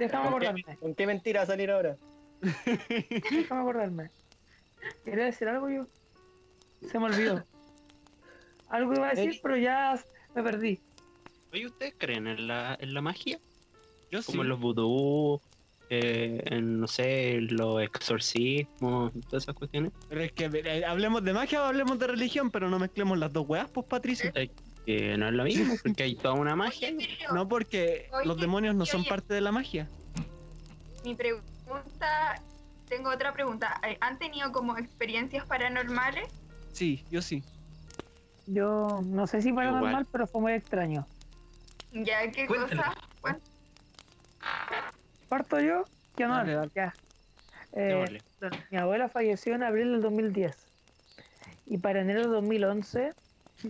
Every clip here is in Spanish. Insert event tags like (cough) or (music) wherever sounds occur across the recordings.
Déjame acordarme. ¿Con qué mentira salir ahora? (laughs) Déjame acordarme. Quería decir algo yo. Se me olvidó. Algo iba a decir, Eri. pero ya me perdí. Oye, ¿ustedes creen en la, en la magia? Yo sí. Como en los vudú, eh, en, no sé, los exorcismos, todas esas cuestiones. Pero es que eh, hablemos de magia o hablemos de religión, pero no mezclemos las dos weas, pues Patricio. Eh, No es lo mismo, porque hay toda una magia. No porque Oye, los demonios no oye, son oye. parte de la magia. Mi pregunta, tengo otra pregunta. Eh, ¿Han tenido como experiencias paranormales? Sí, yo sí. Yo no sé si paranormal, Igual. pero fue muy extraño. ¿Ya qué cosa? ¿Parto yo? Ya. Eh, Démosle. mi abuela falleció en abril del 2010. Y para enero del 2011,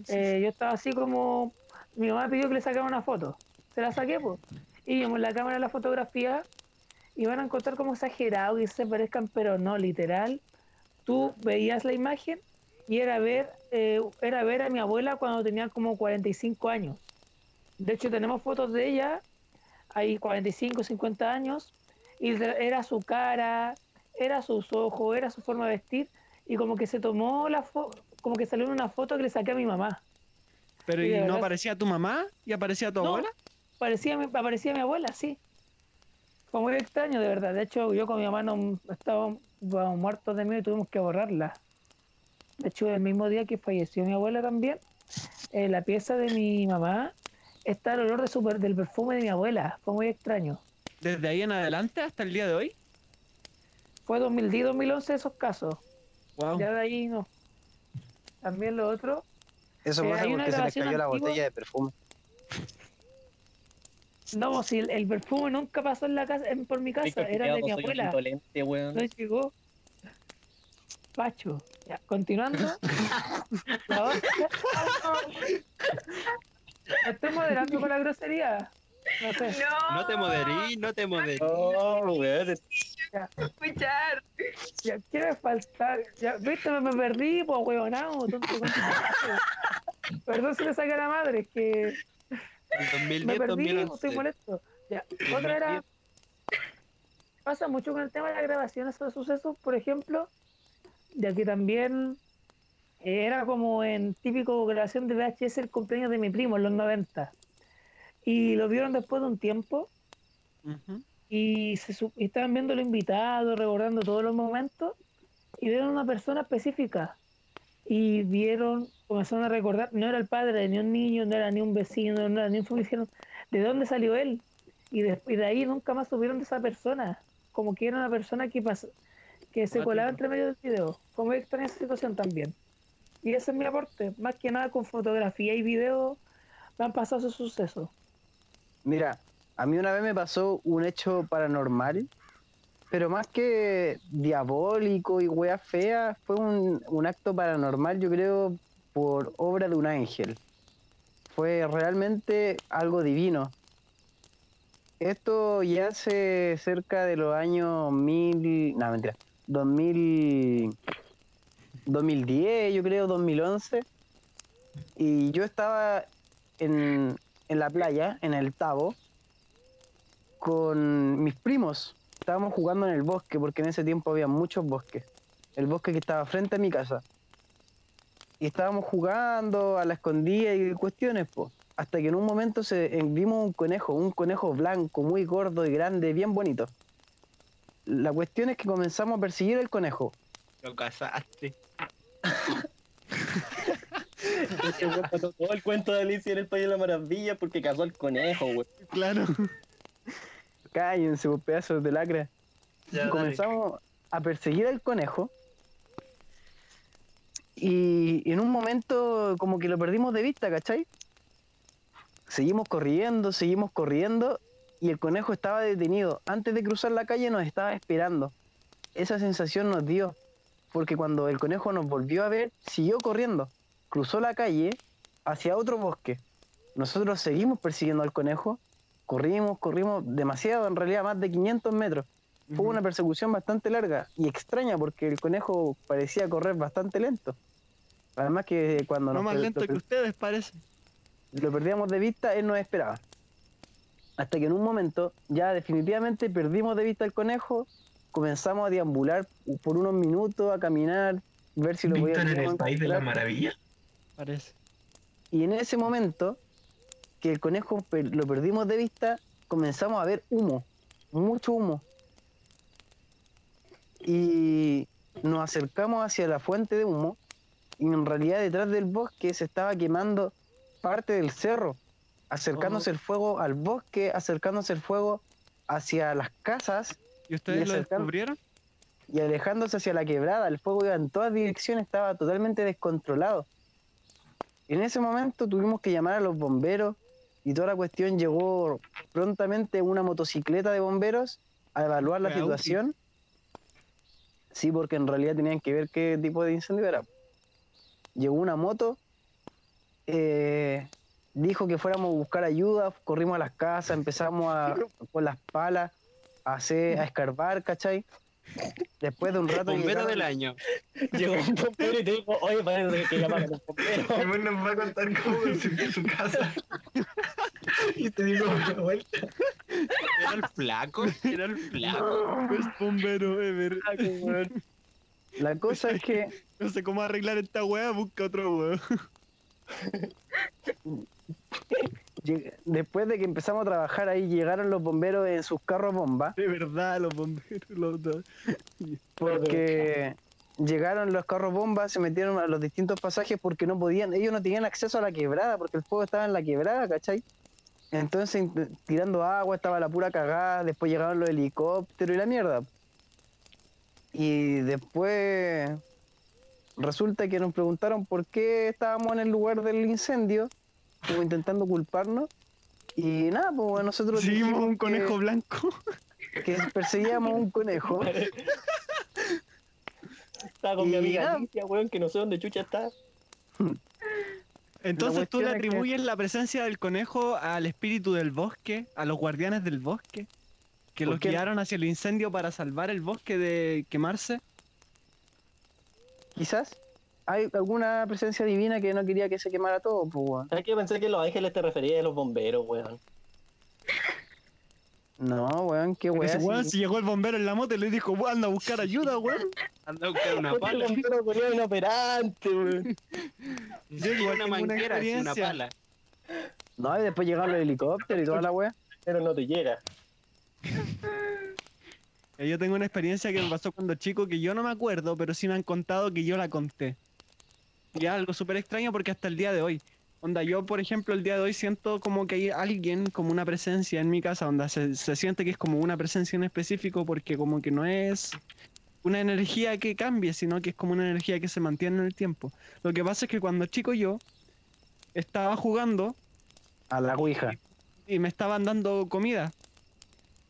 eh, yo estaba así como. Mi mamá pidió que le sacara una foto. Se la saqué, pues. Y vimos la cámara de la fotografía. Y van a encontrar como exagerado que se parezcan, pero no, literal. Tú veías la imagen y era ver, eh, era ver a mi abuela cuando tenía como 45 años. De hecho, tenemos fotos de ella, hay 45, 50 años, y era su cara, era sus ojos, era su forma de vestir, y como que se tomó la foto, como que salió en una foto que le saqué a mi mamá. Pero ¿y no verdad. aparecía tu mamá y aparecía tu No. abuela? Parecía, aparecía mi abuela, sí. Fue muy extraño, de verdad. De hecho, yo con mi mamá no, estábamos muertos de miedo y tuvimos que borrarla. De hecho, el mismo día que falleció mi abuela también, en la pieza de mi mamá está el olor de del perfume de mi abuela. Fue muy extraño. Desde ahí en adelante hasta el día de hoy. Fue 2010, 2011 esos casos. Wow. Ya de ahí no. También lo otro, Eso Eh, pasa hay una porque se les cayó la antigua. botella de perfume. no, si el, el perfume nunca pasó en la casa, en- por mi casa, era de mi abuela. No llegó. Pacho. Ya, continuando. (laughs) La otra- Me estoy moderando con la grosería. No sé. No, No te moderí, no te moderí. Oh, weón. Escuchar. Ya, ¿Qué me falta? Ya, ¿Viste? Me, me perdí, pues, concha. Perdón si me saca la madre, es que En me 2010, perdí, estoy 2011. molesto. Ya, otra era. Pasa mucho con el tema de las grabaciones de sucesos, por ejemplo, de aquí también era como en típico grabación de VHS el cumpleaños de mi primo en los 90. Y lo vieron después de un tiempo Ujú. Y, se, y estaban viendo los invitados, recordando todos los momentos, y vieron una persona específica. Y vieron, comenzaron a recordar, no era el padre de ni un niño, no era ni un vecino, no era ni un familiar, dijeron, ¿de dónde salió él? Y de, y de ahí nunca más supieron de esa persona. Como que era una persona que, pas- que se colaba entre medio del video. Fue muy extraña esa situación también. Y ese es mi aporte. Más que nada con fotografía y video me han pasado esos sucesos. Mira, a mí una vez me pasó un hecho paranormal, pero más que diabólico y wea fea, fue un, un acto paranormal, yo creo, por obra de un ángel. Fue realmente algo divino. Esto ya hace cerca de los años mil, no, mentira, 2000, 2010, yo creo, 2011. Y yo estaba en, en la playa, en el Tabo, con mis primos. Estábamos jugando en el bosque, porque en ese tiempo había muchos bosques. El bosque que estaba frente a mi casa. Y estábamos jugando a la escondida y cuestiones, pues. Hasta que en un momento se, en- vimos un conejo, un conejo blanco, muy gordo y grande, bien bonito. La cuestión es que comenzamos a perseguir el conejo. Lo pasó (laughs) todo el cuento de Alicia en el País de la Maravilla porque cazó al conejo, güey. Claro. Cállense, vos pedazos de lacra. Ya, dale. comenzamos a perseguir al conejo y en un momento como que lo perdimos de vista, ¿cachai? Seguimos corriendo, seguimos corriendo y el conejo estaba detenido. Antes de cruzar la calle nos estaba esperando. Esa sensación nos dio, porque cuando el conejo nos volvió a ver, siguió corriendo, cruzó la calle hacia otro bosque. Nosotros seguimos persiguiendo al conejo, corrimos, corrimos demasiado, en realidad más de 500 metros. Fue una persecución bastante larga y extraña porque el conejo parecía correr bastante lento. Además que cuando No nos más lento que ustedes, parece. lo perdíamos de vista, él nos esperaba. Hasta que en un momento ya definitivamente perdimos de vista el conejo, comenzamos a deambular por unos minutos, a caminar, ver si lo Víctor en podíamos el país de la maravilla. Parece. Y en ese momento que el conejo lo perdimos de vista, comenzamos a ver humo, mucho humo. Y nos acercamos hacia la fuente de humo y en realidad detrás del bosque se estaba quemando parte del cerro, acercándose el fuego al bosque, acercándose el fuego hacia las casas ¿Y ustedes lo descubrieron? y alejándose hacia la quebrada. El fuego iba en todas direcciones, estaba totalmente descontrolado. En ese momento tuvimos que llamar a los bomberos y toda la cuestión llegó prontamente una motocicleta de bomberos a evaluar la situación. Sí, porque en realidad tenían que ver qué tipo de incendio era. Llegó una moto, eh, dijo que fuéramos a buscar ayuda, corrimos a las casas, empezamos a, (laughs) con las palas a, hacer, a escarbar, ¿cachai? Después de un rato Bombero llegaron- del año. Llegó un bombero y te dijo, oye, parece que llamaron a los bomberos. Después nos va a contar cómo consiguió su casa. y te digo la vuelta. Era el flaco. Era el flaco. Best bombero ever. (laughs) La cosa es que No sé cómo arreglar esta weá, busca otro weón. (laughs) después de que empezamos a trabajar ahí, llegaron los bomberos en sus carros bomba, De verdad, los bomberos, los dos. porque llegaron los carros bomba, se metieron a los distintos pasajes porque no podían, ellos no tenían acceso a la quebrada, porque el fuego estaba en la quebrada, ¿cachai? Entonces, tirando agua, estaba la pura cagada, después llegaron los helicópteros y la mierda. Y después resulta que nos preguntaron por qué estábamos en el lugar del incendio, como intentando culparnos. Y nada, pues nosotros Seguimos dijimos un que- conejo blanco. que perseguíamos un conejo. Estaba con mi amiga. Alicia, weón, que no sé dónde chucha está. Entonces tú le es que- atribuyes la presencia del conejo al espíritu del bosque, a los guardianes del bosque, que ¿Por los qué? guiaron hacia el incendio para salvar el bosque de quemarse. Quizás hay alguna presencia divina que no quería que se quemara todo, pues weón. ¿Sabes qué? Pensé que los ángeles te referías a los bomberos, weón. No, weón, qué weón. ese weón, si llegó el bombero en la moto y le dijo, "Weón, anda a buscar ayuda, weón. Anda a buscar una Porque el pala. bombero ponía inoperante, weón. (laughs) Yo igual Una una manguera, pala. No, y después llegaron los helicópteros y toda la wea. Pero no te llega. (laughs) Yo tengo una experiencia que me pasó cuando chico que yo no me acuerdo, pero sí me han contado que yo la conté. Y es algo súper extraño porque hasta el día de hoy. Onda, yo por ejemplo el día de hoy siento como que hay alguien, como una presencia en mi casa, onda, se, se siente que es como una presencia en específico porque como que no es una energía que cambie, sino que es como una energía que se mantiene en el tiempo. Lo que pasa es que cuando chico yo estaba jugando A la ouija. y me estaban dando comida.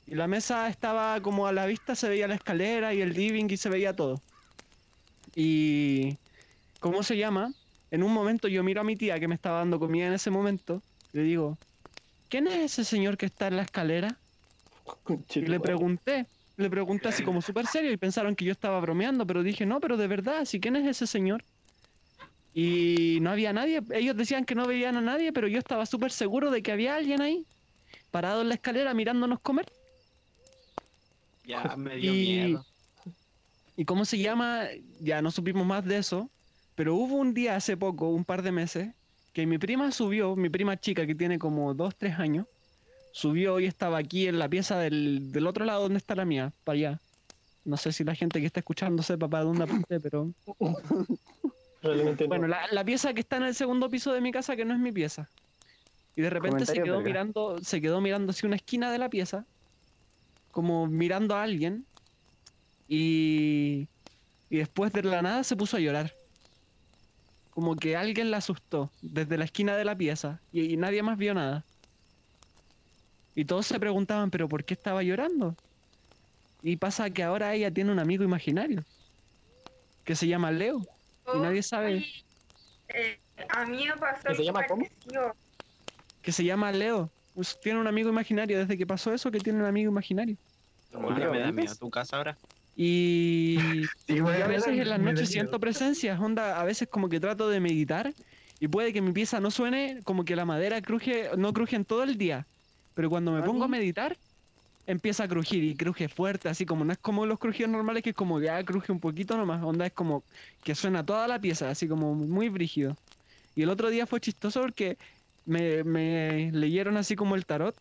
Y la mesa estaba como a la vista, se veía la escalera y el living y se veía todo. Y... ¿Cómo se llama? En un momento yo miro a mi tía que me estaba dando comida en ese momento. y Le digo, ¿quién es ese señor que está en la escalera? Y le pregunté, le pregunté así como súper serio y pensaron que yo estaba bromeando, pero dije, no, pero de verdad, ¿sí quién es ese señor? Y no había nadie, ellos decían que no veían a nadie, pero yo estaba súper seguro de que había alguien ahí, parado en la escalera mirándonos comer. Ya me dio Y, miedo. ¿Y cómo se llama? Ya no supimos más de eso, pero hubo un día hace poco, un par de meses, que mi prima subió, mi prima chica que tiene como 2, 3 años, subió y estaba aquí en la pieza del, del otro lado donde está la mía, para allá. No sé si la gente que está escuchando sepa para dónde apunté, pero... Probablemente no. Bueno, la, la pieza que está en el segundo piso de mi casa, que no es mi pieza. Y de repente se quedó verga. mirando, se quedó mirando hacia una esquina de la pieza, como mirando a alguien, y, y después de la nada se puso a llorar. Como que alguien la asustó desde la esquina de la pieza y, y nadie más vio nada. Y todos se preguntaban, pero ¿por qué estaba llorando? Y pasa que ahora ella tiene un amigo imaginario que se llama Leo. Y nadie sabe. Eh, a mí me pasó ¿Que se llama cómo? que se llama Leo. Pues tiene un amigo imaginario, desde que pasó eso que tiene un amigo imaginario. Miedo tu casa ahora. Y Sí, a veces en las noches siento presencias, onda, a veces como que trato de meditar y puede que mi pieza no suene como que la madera cruje, no cruje en todo el día, Pero cuando me ¿Ah, pongo a meditar, empieza a crujir y cruje fuerte, así como no es como los crujidos normales, que es como ya cruje un poquito nomás. Onda es como que suena toda la pieza, así como muy brígido. Y el otro día fue chistoso porque me, me leyeron así como el tarot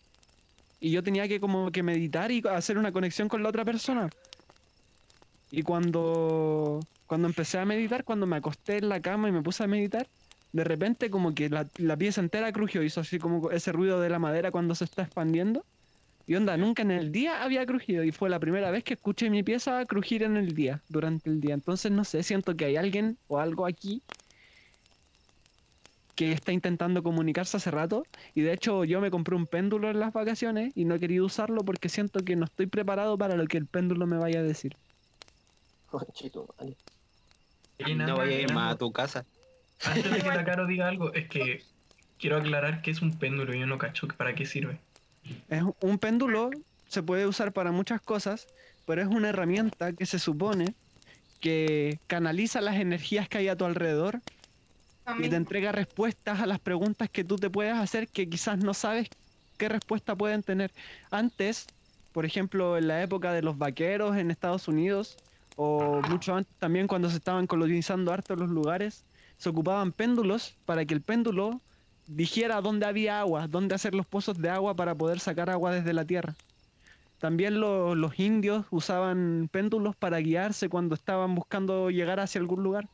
y yo tenía que como que meditar y hacer una conexión con la otra persona. Y cuando, cuando empecé a meditar, cuando me acosté en la cama y me puse a meditar, de repente como que la, la pieza entera crujió, hizo así como ese ruido de la madera cuando se está expandiendo. Y onda, nunca en el día había crujido y fue la primera vez que escuché mi pieza crujir en el día, durante el día. Entonces no sé, siento que hay alguien o algo aquí que está intentando comunicarse hace rato y de hecho yo me compré un péndulo en las vacaciones y no he querido usarlo porque siento que no estoy preparado para lo que el péndulo me vaya a decir. Conchito, No voy a ir nada más a tu casa. Antes de que Takaro diga algo, es que quiero aclarar que es un péndulo y yo no cacho que para qué sirve. Es un péndulo, se puede usar para muchas cosas, pero es una herramienta que se supone que canaliza las energías que hay a tu alrededor y te entrega respuestas a las preguntas que tú te puedes hacer que quizás no sabes qué respuesta pueden tener. Antes, por ejemplo, en la época de los vaqueros en Estados Unidos, o mucho antes también cuando se estaban colonizando harto los lugares, se ocupaban péndulos para que el péndulo dijera dónde había agua, dónde hacer los pozos de agua para poder sacar agua desde la tierra. También lo- los indios usaban péndulos para guiarse cuando estaban buscando llegar hacia algún lugar.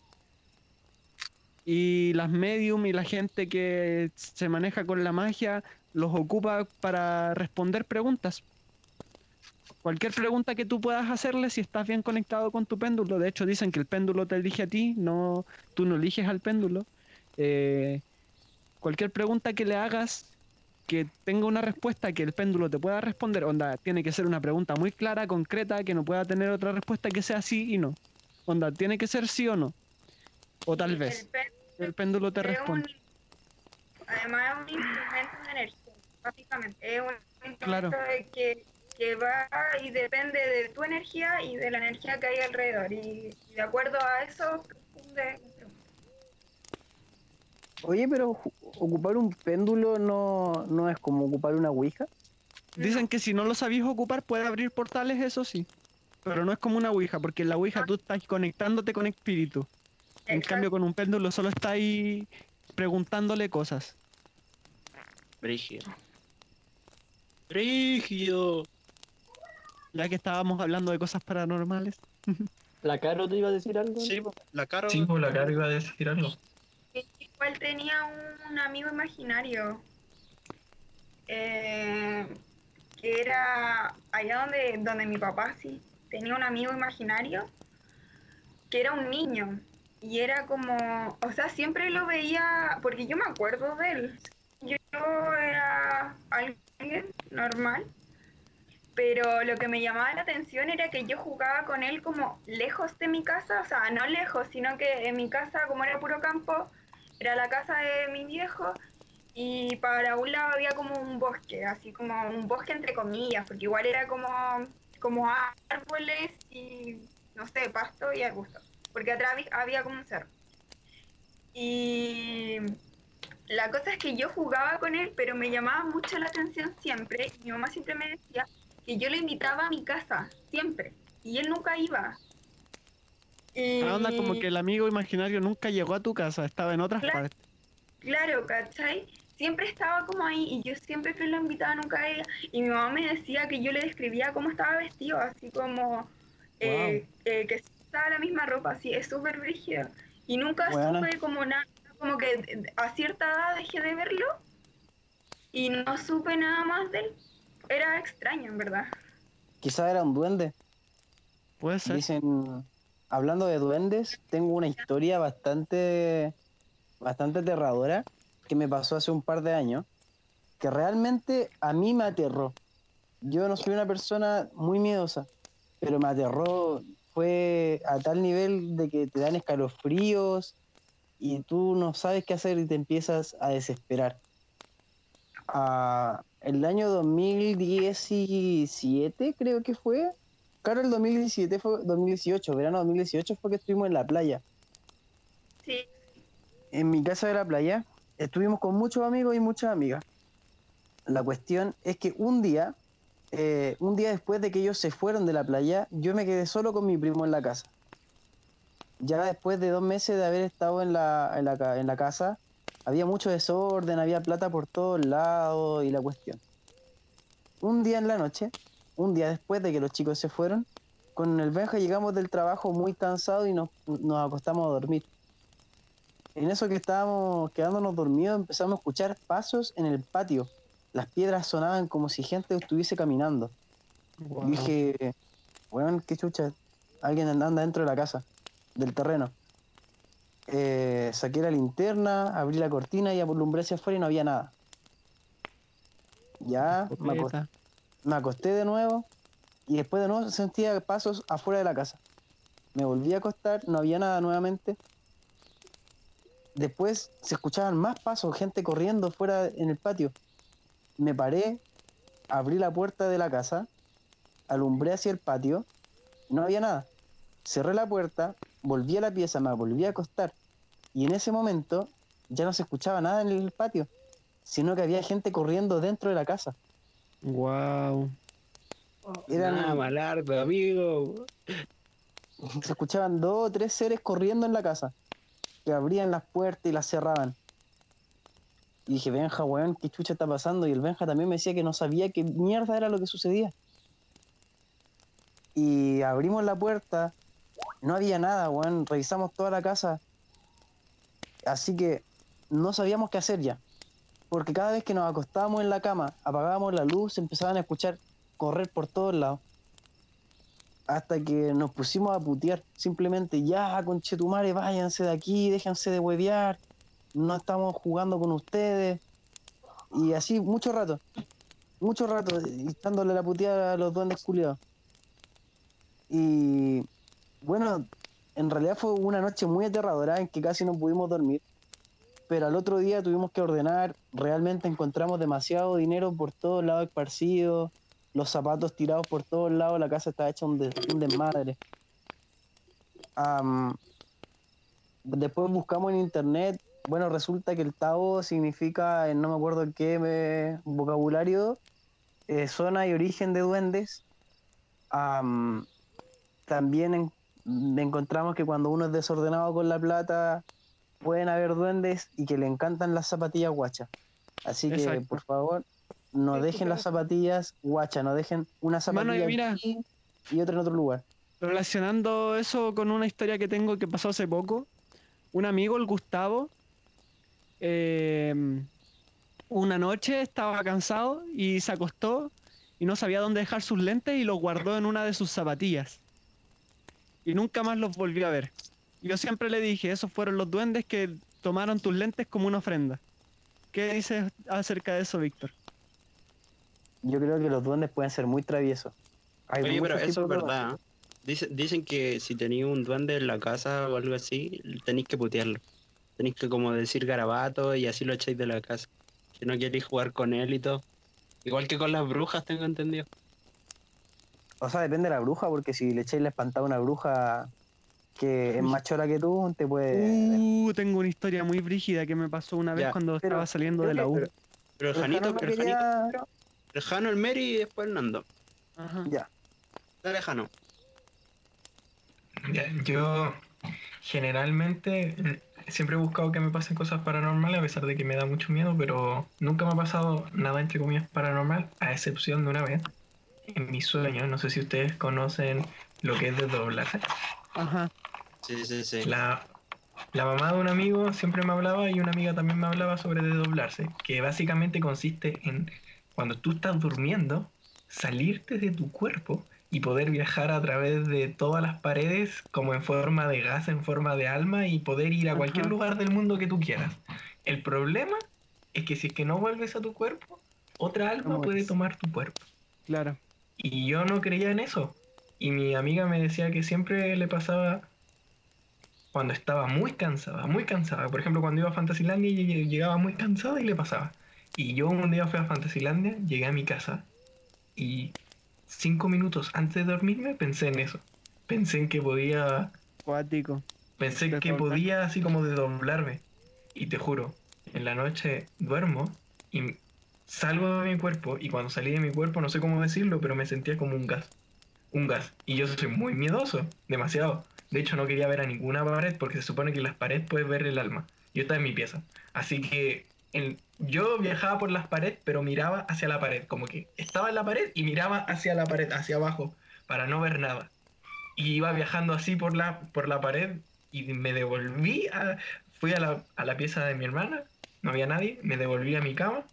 Y las medium y la gente que se maneja con la magia los ocupa para responder preguntas. Cualquier pregunta que tú puedas hacerle si estás bien conectado con tu péndulo. De hecho, dicen que el péndulo te elige a ti, no, tú no eliges al péndulo. Eh, cualquier pregunta que le hagas que tenga una respuesta que el péndulo te pueda responder, onda, tiene que ser una pregunta muy clara, concreta, que no pueda tener otra respuesta que sea sí y no. Onda, tiene que ser sí o no. O tal vez. El péndulo te es responde. además es un instrumento de energía, básicamente. Es un instrumento Claro. de que, que va y depende de tu energía y de la energía que hay alrededor. Y, y de acuerdo a eso, responde- Oye, pero ocupar un péndulo no, no es como ocupar una ouija. Dicen que si no lo sabéis ocupar puede abrir portales, eso sí. Pero no es como una ouija, porque en la ouija tú estás conectándote con espíritu. En cambio con un péndulo solo estás ahí preguntándole cosas. Brígido. Brígido. Ya que estábamos hablando de cosas paranormales. ¿La Caro te iba a decir algo? Sí, po, la cara. Sí, por la cara iba a decir algo. Igual tenía un amigo imaginario eh, que era allá donde, donde mi papá sí tenía un amigo imaginario que era un niño y era como, o sea, siempre lo veía, porque yo me acuerdo de él. Yo era alguien normal, pero lo que me llamaba la atención era que yo jugaba con él como lejos de mi casa, o sea, no lejos, sino que en mi casa, como era puro campo, era la casa de mi viejo y para un lado había como un bosque, así como un bosque entre comillas, porque igual era como, como árboles y, no sé, pasto y arbustos, porque atrás había- como un cerro. Y la cosa es que yo jugaba con él, pero me llamaba mucho la atención siempre, mi mamá siempre me decía que yo lo invitaba a mi casa, siempre, y él nunca iba. Y... Ah, onda como que el amigo imaginario nunca llegó a tu casa, estaba en otras Claro. partes. Claro, ¿cachai? Siempre estaba como ahí y yo siempre que lo invitaba nunca a ella. Y mi mamá me decía que yo le describía cómo estaba vestido, así como eh, eh, que estaba la misma ropa, así, es súper brígido. Y nunca supe como nada, como que eh, a cierta edad dejé de verlo y no supe nada más de él. Era extraño, en verdad. Quizá era un duende. Puede ser. Dicen, hablando de duendes, tengo una historia bastante, bastante aterradora que me pasó hace un par de años, que realmente a mí me aterró. Yo no soy una persona muy miedosa, pero me aterró, fue a tal nivel de que te dan escalofríos y tú no sabes qué hacer y te empiezas a desesperar. Ah, el año 2017 creo que fue, Claro, el 2017 fue 2018, verano 2018 fue que estuvimos en la playa. Sí, En mi casa de la playa estuvimos con muchos amigos y muchas amigas. La cuestión es que un día, eh, un día después de que ellos se fueron de la playa, yo me quedé solo con mi primo en la casa. Ya después de dos meses de haber estado en la, en la, ca- en la casa, había mucho desorden, había plata por todos lados y la cuestión. Un día en la noche, un día después de que los chicos se fueron, con el Benja llegamos del trabajo muy cansados y nos, nos acostamos a dormir. En eso que estábamos quedándonos dormidos empezamos a escuchar pasos en el patio. Las piedras sonaban como si gente estuviese caminando. Wow. Dije, weón, qué chucha, alguien anda dentro de la casa, del terreno. Eh, saqué la linterna, abrí la cortina y alumbré hacia afuera y no había nada. Ya me acosté, me acosté de nuevo y después de nuevo sentía pasos afuera de la casa. Me volví a acostar, no había nada nuevamente. Después se escuchaban más pasos, gente corriendo fuera en el patio. Me paré, abrí la puerta de la casa, alumbré hacia el patio, no había nada. Cerré la puerta, volví a la pieza, me volví a acostar. Y en ese momento ya no se escuchaba nada en el patio, sino que había gente corriendo dentro de la casa. Wow. Eran, Ah, malardo, amigo. se escuchaban dos o tres seres corriendo en la casa, que abrían las puertas y las cerraban. Y dije, Benja, weón, ¿qué chucha está pasando? Y el Benja también me decía que no sabía qué mierda era lo que sucedía. Y abrimos la puerta, no había nada, weón, revisamos toda la casa. Así que no sabíamos qué hacer ya. Porque cada vez que nos acostábamos en la cama, apagábamos la luz, empezaban a escuchar correr por todos lados hasta que nos pusimos a putear. Simplemente, ya, conchetumare, váyanse de aquí, déjense de huevear, no estamos jugando con ustedes. Y así, mucho rato, mucho rato, dándole la puteada a los duendes culiados. Y bueno, en realidad fue una noche muy aterradora en que casi no pudimos dormir. Pero al otro día tuvimos que ordenar, realmente encontramos demasiado dinero por todos lados esparcidos los zapatos tirados por todos lados, la casa está hecha un, des- un desmadre. Después buscamos en internet, bueno, resulta que el Tao significa, en no me acuerdo qué vocabulario, eh, zona y origen de duendes. Am, también en- encontramos que cuando uno es desordenado con la plata, pueden haber duendes y que le encantan las zapatillas guachas. Así que, Exacto. por favor, no dejen las zapatillas guachas, no dejen una Mano, zapatilla mira. aquí y otra en otro lugar. Relacionando eso con una historia que tengo que pasó hace poco, un amigo, el Gustavo, eh, una noche estaba cansado y se acostó y no sabía dónde dejar sus lentes y los guardó en una de sus zapatillas. Y nunca más los volvió a ver. Yo siempre le dije, esos fueron los duendes que tomaron tus lentes como una ofrenda. ¿Qué dices acerca de eso, Víctor? Yo creo que los duendes pueden ser muy traviesos. Hay Oye, pero eso es de verdad. ¿eh? Dice- dicen que si tenéis un duende en la casa o algo así, tenéis que putearlo. Tenéis que como decir garabato y así lo echáis de la casa. Si no queréis jugar con él y todo. Igual que con las brujas, tengo entendido. O sea, depende de la bruja, porque si le echáis la espantada a una bruja que es más chora que tú, te puede... Uh, tengo una historia muy brígida que me pasó una vez Ya, cuando pero estaba saliendo de la U. Pero el Pero Janito, no pero el quería- Janito el Jano, el Mary y después el Nando. Ajá. Ya. Dale, Jano. Ya, yo generalmente mm, siempre he buscado que me pasen cosas paranormales a pesar de que me da mucho miedo, pero nunca me ha pasado nada entre comillas paranormal, a excepción de una vez en mis sueños. No sé si ustedes conocen lo que es desdoblarse. Ajá. Sí, sí, sí. La, la mamá de un amigo siempre me hablaba y una amiga también me hablaba sobre desdoblarse, que básicamente consiste en cuando tú estás durmiendo, salirte de tu cuerpo y poder viajar a través de todas las paredes como en forma de gas, en forma de alma y poder ir a cualquier Ajá. lugar del mundo que tú quieras. El problema es que si es que no vuelves a tu cuerpo, otra alma ¿Cómo puede es? tomar tu cuerpo. Claro. Y yo no creía en eso. Y mi amiga me decía que siempre le pasaba cuando estaba muy cansada, muy cansada. Por ejemplo, cuando iba a Fantasylandia llegaba muy cansada y le pasaba. Y yo un día fui a Fantasylandia, llegué a mi casa y cinco minutos antes de dormirme pensé en eso. Pensé en que podía, Cuático. pensé que podía así como desdoblarme. Y te juro, en la noche duermo y salgo de mi cuerpo y cuando salí de mi cuerpo, no sé cómo decirlo, pero me sentía como un gas. Un gas. Y yo soy muy miedoso, demasiado. De hecho, no quería ver a ninguna pared porque se supone que en las paredes puedes ver el alma. Yo estaba en mi pieza. Así que yo viajaba por las paredes, pero miraba hacia la pared. Como que estaba en la pared y miraba hacia la pared, hacia abajo, para no ver nada. Y iba viajando así por la, por la pared y me devolví a, fui a la, a la pieza de mi hermana, no había nadie, me devolví a mi cama,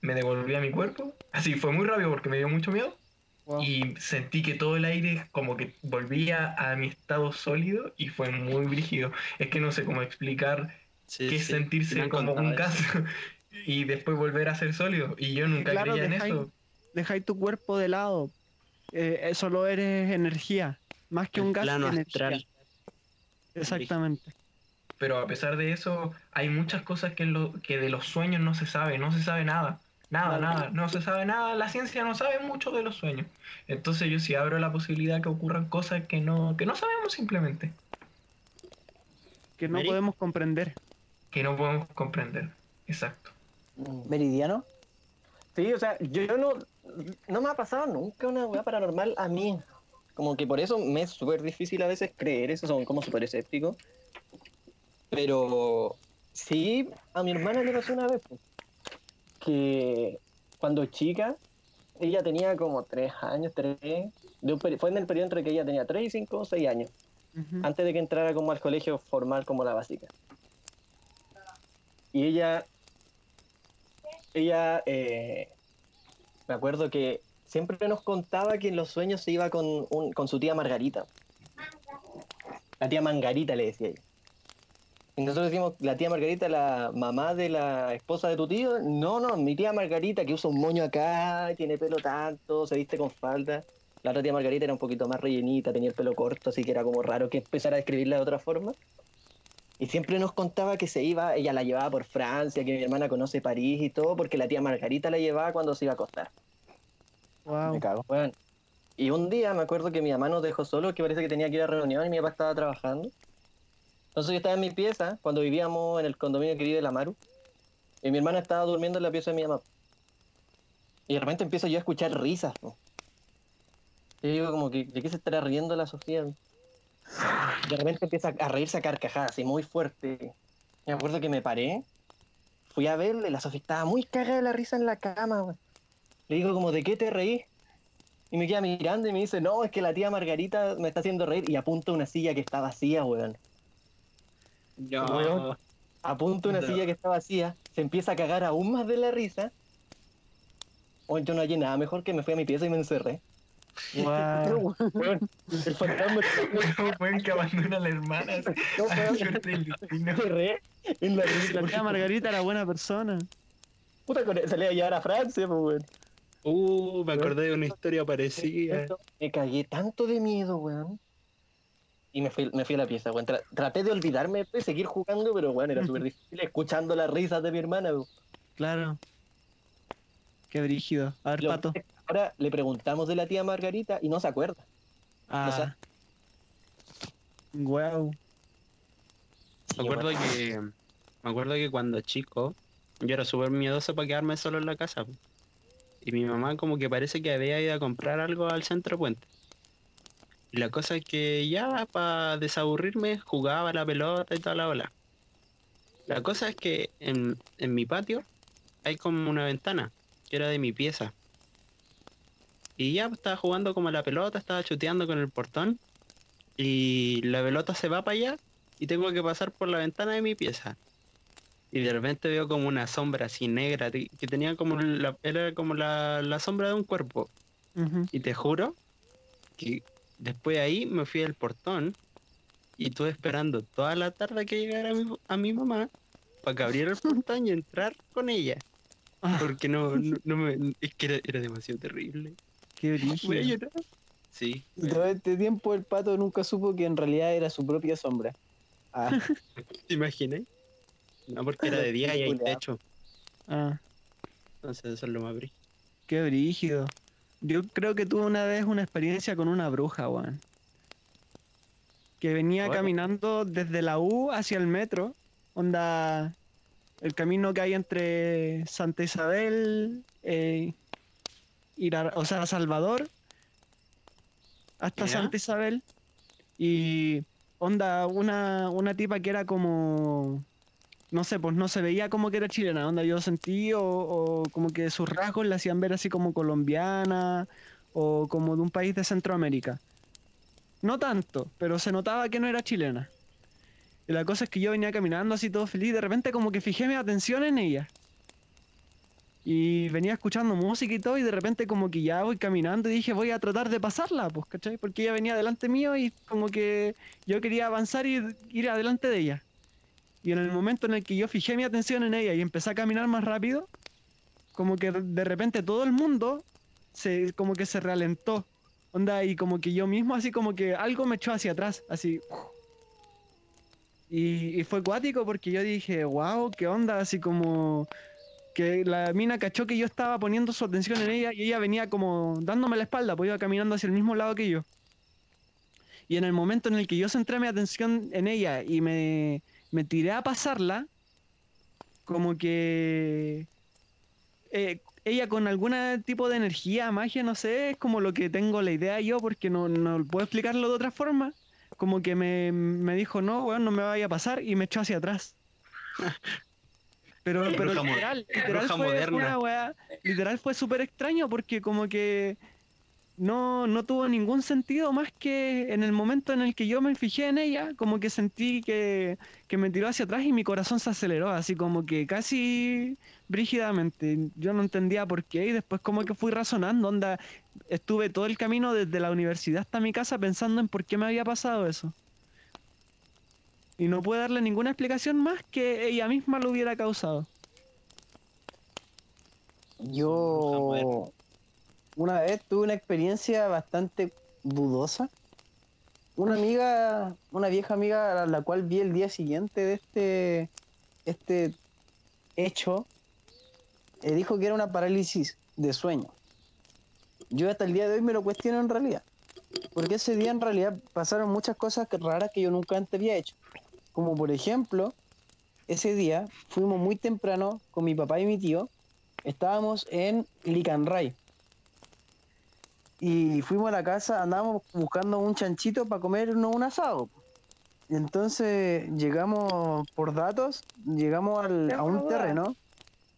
me devolví a mi cuerpo. Así fue muy rápido porque me dio mucho miedo. Wow. Y sentí que todo el aire como que volvía a mi estado sólido y fue muy brígido. Es que no sé cómo explicar Sí, qué es sí, me sentirse como un gas (laughs) y después volver a ser sólido. Y yo nunca Claro, creía en eso. Dejáis tu cuerpo de lado. Eh, eh, solo eres energía. Más que El un gas, plano energía. astral. Exactamente. Pero a pesar de eso, hay muchas cosas que, en lo, que de los sueños no se sabe, no se sabe nada. Nada, nada, no se sabe nada. La ciencia no sabe mucho de los sueños. Entonces yo sí abro la posibilidad que ocurran cosas que no, que no sabemos simplemente, Que no podemos comprender. que no podemos comprender. Exacto. Meridiano. Sí, o sea, yo no, no me ha pasado nunca una weá paranormal a mí. Como que por eso me es súper difícil a veces creer, eso son como súper escépticos. Pero sí, a mi hermana le pasó una vez pues, que cuando chica, ella tenía como tres años, tres, de un fue en el periodo entre que ella tenía tres y cinco o seis años, antes de que entrara como al colegio formal como la básica. Y ella, ella, eh, me acuerdo que siempre nos contaba que en los sueños se iba con, un- con su tía Margarita. La tía Margarita le decía ella. Y nosotros decimos, la tía Margarita, la mamá de la esposa de tu tío. No, no, mi tía Margarita que usa un moño acá, tiene pelo tanto, se viste con falda. La otra tía Margarita era un poquito más rellenita, tenía el pelo corto, así que era como raro que empezara a describirla de otra forma. Y siempre nos contaba que se iba, ella la llevaba por Francia, que mi hermana conoce París y todo, porque la tía Margarita la llevaba cuando se iba a acostar. Wow. Me cago. Bueno, y un día me acuerdo que mi mamá nos dejó solos, que parece que tenía que ir a reunión y mi papá estaba trabajando. Entonces yo estaba en mi pieza, cuando vivíamos en el condominio que vive la Maru, y mi hermana estaba durmiendo en la pieza de mi mamá. Y de repente empiezo yo a escuchar risas. ¿no? Y yo digo como que, ¿de qué se estará riendo la Sofía? De repente empieza a reírse a carcajadas, así muy fuerte. Y me acuerdo que me paré, fui a verle, y la Sofía estaba muy cagada de la risa en la cama. güey. Le digo como, ¿de qué te reí? Y me queda mirando y me dice, no, es que la tía Margarita me está haciendo reír y apunta una silla que está vacía, weón. No. Weón. Apunta una No. silla que está vacía, se empieza a cagar aún más de la risa. Hoy yo no hallé nada mejor que me fui a mi pieza y me encerré. Wow. Weón, el fantasma pueden (laughs) que abandona a la hermana. (laughs) weón, en la risa. La tía Margarita era buena persona. Puta, con- se le iba a llevar a Francia, pues, weón. Uh, me acordé de una historia parecida. Me cagué tanto de miedo, weón. Y me fui, me fui a la pieza, weón. Tra- traté de olvidarme de seguir jugando, pero weón, era súper difícil escuchando las risas de mi hermana, weón. Claro. Qué brígido. A ver, Lo- pato. Ahora le preguntamos de la tía Margarita y no se acuerda. Ah. Wow. Me acuerdo que me acuerdo que cuando chico yo era súper miedoso para quedarme solo en la casa. Y mi mamá como que parece que había ido a comprar algo al centro puente. Y la cosa es que ya para desaburrirme jugaba la pelota y toda la ola. La cosa es que en, en mi patio hay como una ventana que era de mi pieza. Y ya pues, estaba jugando como la pelota, estaba chuteando con el portón. Y la pelota se va para allá y tengo que pasar por la ventana de mi pieza. Y de repente veo como una sombra así negra que tenía como la, era como la, la sombra de un cuerpo. Y te juro que después de ahí me fui al portón y estuve esperando toda la tarde que llegara mi, a mi mamá para que abriera el (laughs) portón y entrar con ella. Ah, Porque no, no, no me, es que era, era demasiado terrible. qué llorar. Sí. Y todo este tiempo el pato nunca supo que en realidad era su propia sombra. Ah, (laughs) ¿Te imaginas? No, porque era de día y hay techo. Ah, Entonces eso es lo más brillo. qué brígido. Yo creo que tuve una vez una experiencia con una bruja, weón. Que venía Bueno. caminando desde la U hacia el metro. Onda. El camino que hay entre Santa Isabel eh, o sea, Salvador hasta ¿Ya? Santa Isabel y onda una, una tipa que era como no sé, pues no se veía como que era chilena, onda yo sentí o, como que sus rasgos la hacían ver así como colombiana o como de un país de Centroamérica. No tanto, pero se notaba que no era chilena. Y la cosa es que yo venía caminando así todo feliz, de repente como que fijé mi atención en ella. Y venía escuchando música y todo, y de repente como que ya voy caminando y dije, voy a tratar de pasarla, pues, ¿cachai? Porque ella venía delante mío y como que yo quería avanzar y ir adelante de ella. Y en el momento en el que yo fijé mi atención en ella y empecé a caminar más rápido, como que de repente todo el mundo se, como que se ralentó. Onda, y como que yo mismo así como que algo me echó hacia atrás, así. Y, y fue cuático porque yo dije, wow, qué onda, así como que la mina cachó que yo estaba poniendo su atención en ella y ella venía como dándome la espalda, pues iba caminando hacia el mismo lado que yo. Y en el momento en el que yo centré mi atención en ella y me, me tiré a pasarla, como que eh, ella con algún tipo de energía, magia, no sé, es como lo que tengo la idea yo, porque no, no puedo explicarlo de otra forma. Como que me, me dijo, no, weón, no me vaya a pasar, y me echó hacia atrás. Pero, pero literal, literal fue una weá, literal fue súper extraño porque como que no, no tuvo ningún sentido más que en el momento en el que yo me fijé en ella, como que sentí que, que me tiró hacia atrás y mi corazón se aceleró, así como que casi brígidamente. Yo no entendía por qué y después como que fui razonando, onda, estuve todo el camino desde la universidad hasta mi casa pensando en por qué me había pasado eso. Y no pude darle ninguna explicación más que ella misma lo hubiera causado. Yo una vez tuve una experiencia bastante dudosa. Una amiga, una vieja amiga a la cual vi el día siguiente de este, este hecho, eh, dijo que era una parálisis de sueño. Yo hasta el día de hoy me lo cuestiono en realidad. Porque ese día en realidad pasaron muchas cosas raras que yo nunca antes había hecho. Como por ejemplo, ese día fuimos muy temprano con mi papá y mi tío estábamos en Licanray. Y fuimos a la casa, andábamos buscando un chanchito para comernos un asado. Y entonces llegamos por datos, llegamos al- a un duda. terreno.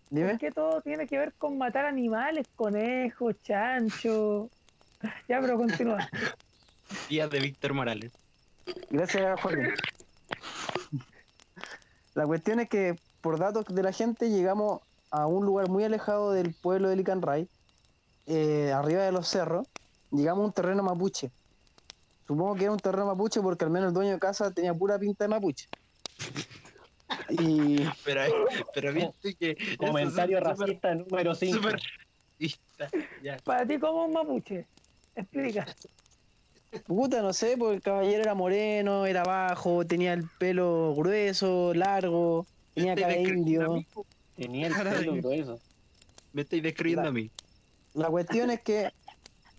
Dime. ¿Por qué todo tiene que ver con matar animales? Conejos, chancho. (laughs) Ya, pero continúa. Días de Víctor Morales. Gracias, Joaquín. La cuestión es que por datos de la gente llegamos a un lugar muy alejado del pueblo de Licanray, eh, arriba de los cerros, llegamos a un terreno mapuche. Supongo que era un terreno mapuche porque al menos el dueño de casa tenía pura pinta de mapuche. Y Pero, pero viste que. Comentario racista número 5. súper racista. Ya. Para ti, ¿cómo es un mapuche? Explica. puta, no sé, porque el caballero era moreno, era bajo, tenía el pelo grueso, largo, tenía cara de indio. Tenía el pelo grueso. Me estoy describiendo La- a mí. La cuestión es que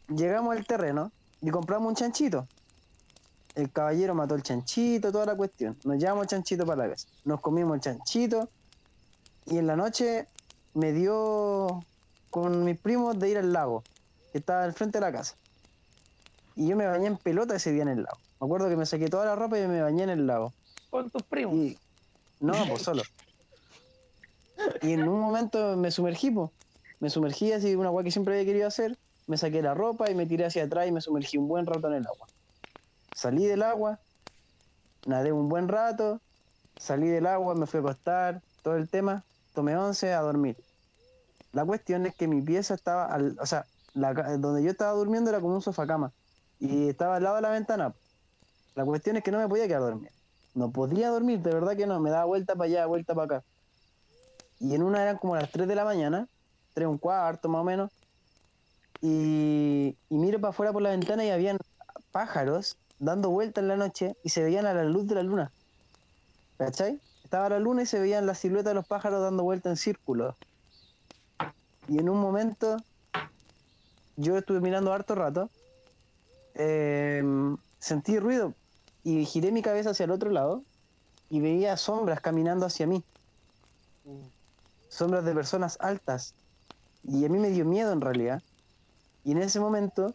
llegamos al terreno y compramos un chanchito. El caballero mató el chanchito, toda la cuestión. Nos llevamos el chanchito para la casa. Nos comimos el chanchito y en la noche me dio con mis primos de ir al lago, que estaba al frente de la casa. Y yo me bañé en pelota ese día en el lago. Me acuerdo que me saqué toda la ropa y me bañé en el lago. Con tus primos. Y no, pues solo. Y en un momento me sumergí, pues. Me sumergí así, una agua que siempre había querido hacer. Me saqué la ropa y me tiré hacia atrás y me sumergí un buen rato en el agua. Salí del agua, nadé un buen rato, salí del agua, me fui a acostar, todo el tema, tomé once a dormir. La cuestión es que mi pieza estaba, al, o sea, donde yo estaba durmiendo era como un sofá cama y estaba al lado de la ventana. La cuestión es que no me podía quedar dormido. No podía dormir, de verdad que no. Me daba vuelta para allá, vuelta para acá. Y en una eran como las 3 de la mañana, 3 un cuarto más o menos. Y, y miro para afuera por la ventana y habían pájaros dando vuelta en la noche y se veían a la luz de la luna. ¿Cachai? Estaba la luna y se veían la silueta de los pájaros dando vuelta en círculo. Y en un momento, yo estuve mirando harto rato, em, sentí ruido y giré mi cabeza hacia el otro lado y veía sombras caminando hacia mí. Sombras de personas altas. Y a mí me dio miedo en realidad. Y en ese momento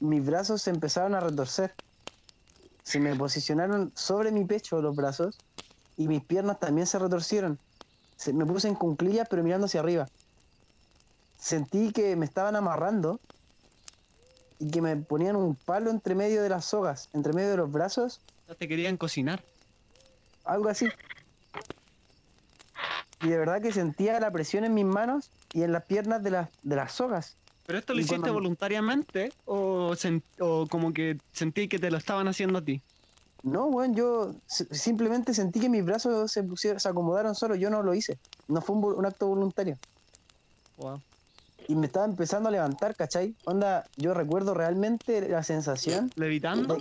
mis brazos se empezaron a retorcer. Se me posicionaron sobre mi pecho los brazos y mis piernas también se retorcieron. Se- me puse en cunclillas pero mirando hacia arriba. Sentí que me estaban amarrando y que me ponían un palo entre medio de las sogas, entre medio de los brazos, Ya te querían cocinar. algo así. Y de verdad que sentía la presión en mis manos y en las piernas de las, de las sogas. ¿Pero esto lo hiciste cuando- voluntariamente o, o como que sentí que te lo estaban haciendo a ti? No, weón, yo si- simplemente sentí que mis brazos se pusieron, se acomodaron solos, yo no lo hice. No fue un, acto voluntario. Wow. Y me estaba empezando a levantar, ¿cachai? Onda, yo recuerdo realmente la sensación ¿Levitando?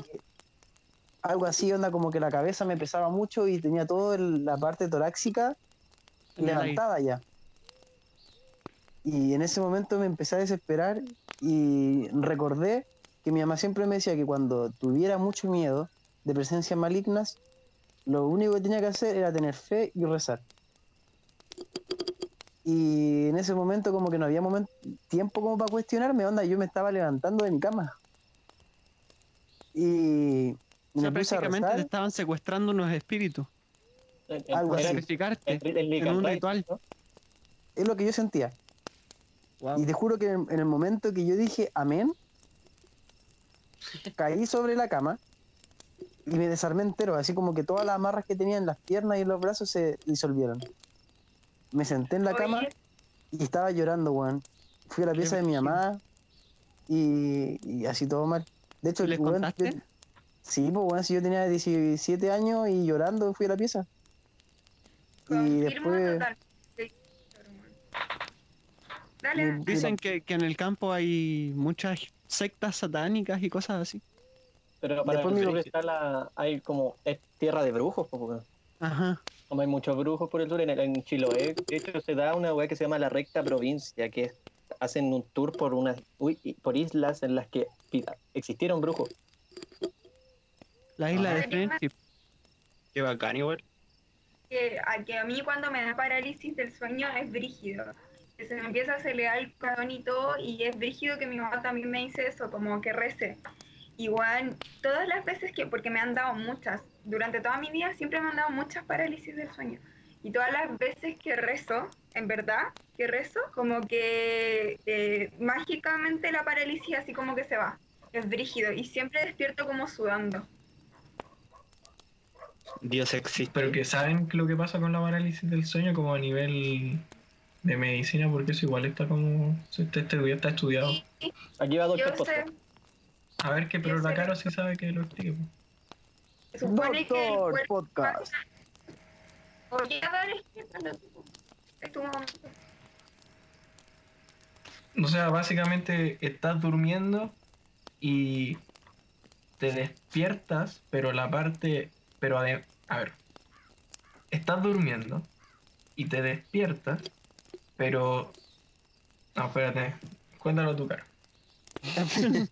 algo así, onda, como que la cabeza me pesaba mucho y tenía toda la parte torácica levantada ya. Y en ese momento me empecé a desesperar y recordé que mi mamá siempre me decía que cuando tuviera mucho miedo de presencias malignas, lo único que tenía que hacer era tener fe y rezar. Y en ese momento como que no había momen- tiempo como para cuestionarme, onda, yo me estaba levantando de mi cama. Y O sea, me puse a prácticamente te rezar. estaban secuestrando unos espíritus Algo así. sacrificarte en- un ritual. ¿no? Es lo que yo sentía. Wow. Y te juro que en, el momento que yo dije amén, caí sobre la cama y me desarmé entero, así como que todas las amarras que tenía en las piernas y en los brazos se disolvieron. Me senté en la Oye, cama y estaba llorando, weón. Fui a la pieza de mi mamá y, y así todo mal. De hecho, ¿Y les weón, contaste? yo- sí, pues weón, si yo tenía 17 años y llorando fui a la pieza. Y después... Dale. Dicen que, que en el campo hay muchas sectas satánicas y cosas así. Pero para Después el sur está la, hay como, es tierra de brujos. Ajá. Como hay muchos brujos por el sur, en, en Chiloé, de hecho se da una weá que se llama la recta provincia, que es- hacen un tour por unas uy, y- por islas en las que existieron brujos. La isla de Ah. Friendship. Qué bacán igual. que a, que a mí cuando me da parálisis del sueño es brígido. Que se me empieza a acelerar el corazón y todo, y es brígido que mi mamá también me dice eso, como que rece. Igual, todas las veces que, porque me han dado muchas, durante toda mi vida siempre me han dado muchas parálisis del sueño. Y todas las veces que rezo, en verdad, que rezo, como que eh, mágicamente la parálisis así como que se va. Es brígido. Y siempre despierto como sudando. Dios existe. Pero que saben lo que pasa con la parálisis del sueño como a nivel de medicina, porque eso igual está como... Este, este está estudiado. Y Aquí va Doctor sé, Podcast. A ver qué, pero la sé. Caro sí sabe que lo explique. se supone que el Doctor cuerpo Podcast. Momento. O sea, básicamente estás durmiendo y te despiertas, pero la parte, pero a ver, estás durmiendo y te despiertas, pero no, espérate, cuéntalo tú, Caro. (laughs)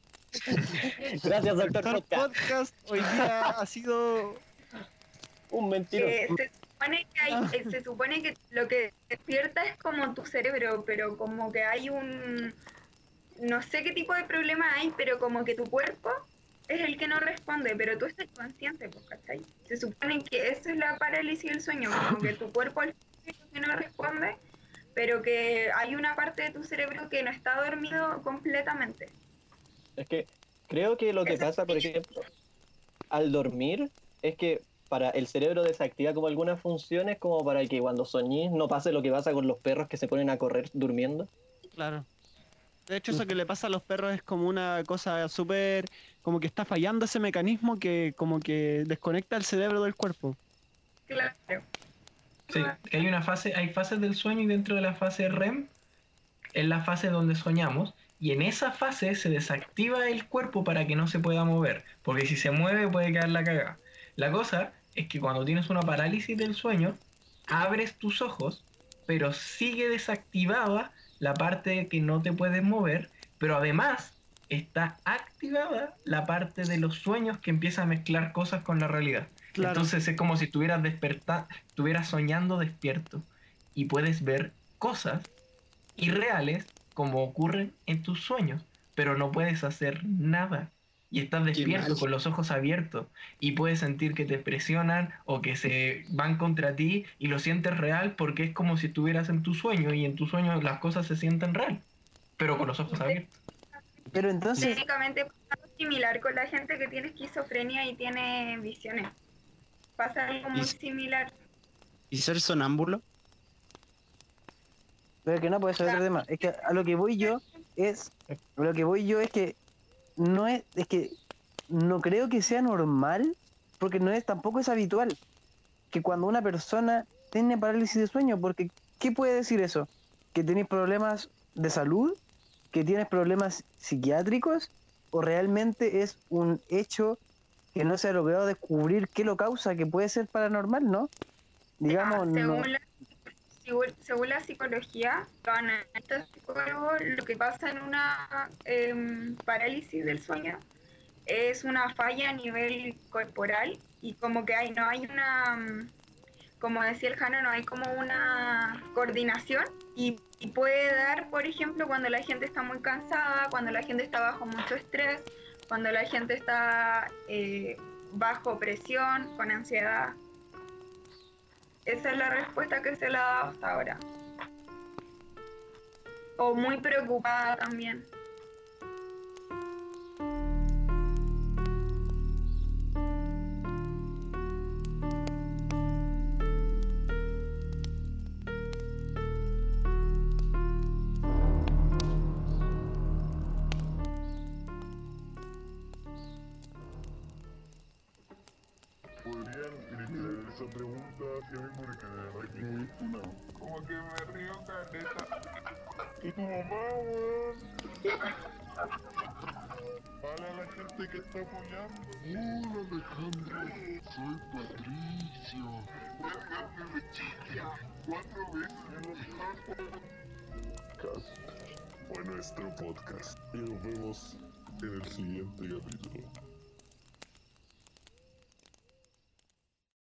Gracias, Doctor Doctor Podcast. Podcast hoy día ha sido Un mentiroso. Eh, se supone que hay- eh, se supone que lo que despierta es como tu cerebro, pero como que hay un no sé qué tipo de problema hay, pero como que tu cuerpo es el que no responde, pero tú estás consciente, pues, ¿cachai? Se supone que esa es la parálisis del sueño, como que tu cuerpo es el que no responde, pero que hay una parte de tu cerebro que no está dormido completamente. Es que creo que lo que Eso pasa, por ejemplo, al dormir, es que para el cerebro desactiva como algunas funciones, como para que cuando soñís no pase lo que pasa con los perros que se ponen a correr durmiendo. Claro. De hecho, eso que le pasa a los perros es como una cosa súper. como que está fallando ese mecanismo que como que desconecta el cerebro del cuerpo. Claro. Sí, que hay una fase, hay fases del sueño y dentro de la fase REM es la fase donde soñamos y en esa fase se desactiva el cuerpo para que no se pueda mover, porque si se mueve puede quedar la cagada. La cosa es que cuando tienes una parálisis del sueño, abres tus ojos, pero sigue desactivada la parte que no te puedes mover, pero además está activada la parte de los sueños que empieza a mezclar cosas con la realidad. Claro. Entonces es como si estuvieras despertando, estuvieras soñando despierto y puedes ver cosas irreales como ocurren en tus sueños, pero no puedes hacer nada. Y estás despierto con los ojos abiertos y puedes sentir que te presionan o que se van contra ti y lo sientes real porque es como si estuvieras en tu sueño y en tu sueño las cosas se sienten real, pero con los ojos abiertos. Pero entonces, Técnicamente similar con la gente que tiene esquizofrenia y tiene visiones. Pasa algo muy similar. ¿Y ser sonámbulo? pero que no puede ser otro tema. Es que a lo que voy yo es, a lo que voy yo es que no es, es que no creo que sea normal, porque no es, tampoco es habitual, que cuando una persona tiene parálisis de sueño, porque ¿qué puede decir eso? Que tienes problemas de salud, que tienes problemas psiquiátricos, o realmente es un hecho que no se ha logrado descubrir qué lo causa, que puede ser paranormal, ¿no? Digamos, Ah, no. según, la, según- según la psicología, los analistas psicólogos, lo que pasa en una em, parálisis del sueño es una falla a nivel corporal y como que hay, no hay una, mm, como decía el Jano, no hay como una coordinación y, y puede dar, por ejemplo, cuando la gente está muy cansada, cuando la gente está bajo mucho estrés, cuando la gente está eh, bajo presión, con ansiedad. Esa es la respuesta que se le ha dado hasta ahora. O muy preocupada también. Patricio. Desde chica, cuatro veces en los podcast. Fue nuestro podcast. Y nos vemos en el siguiente capítulo.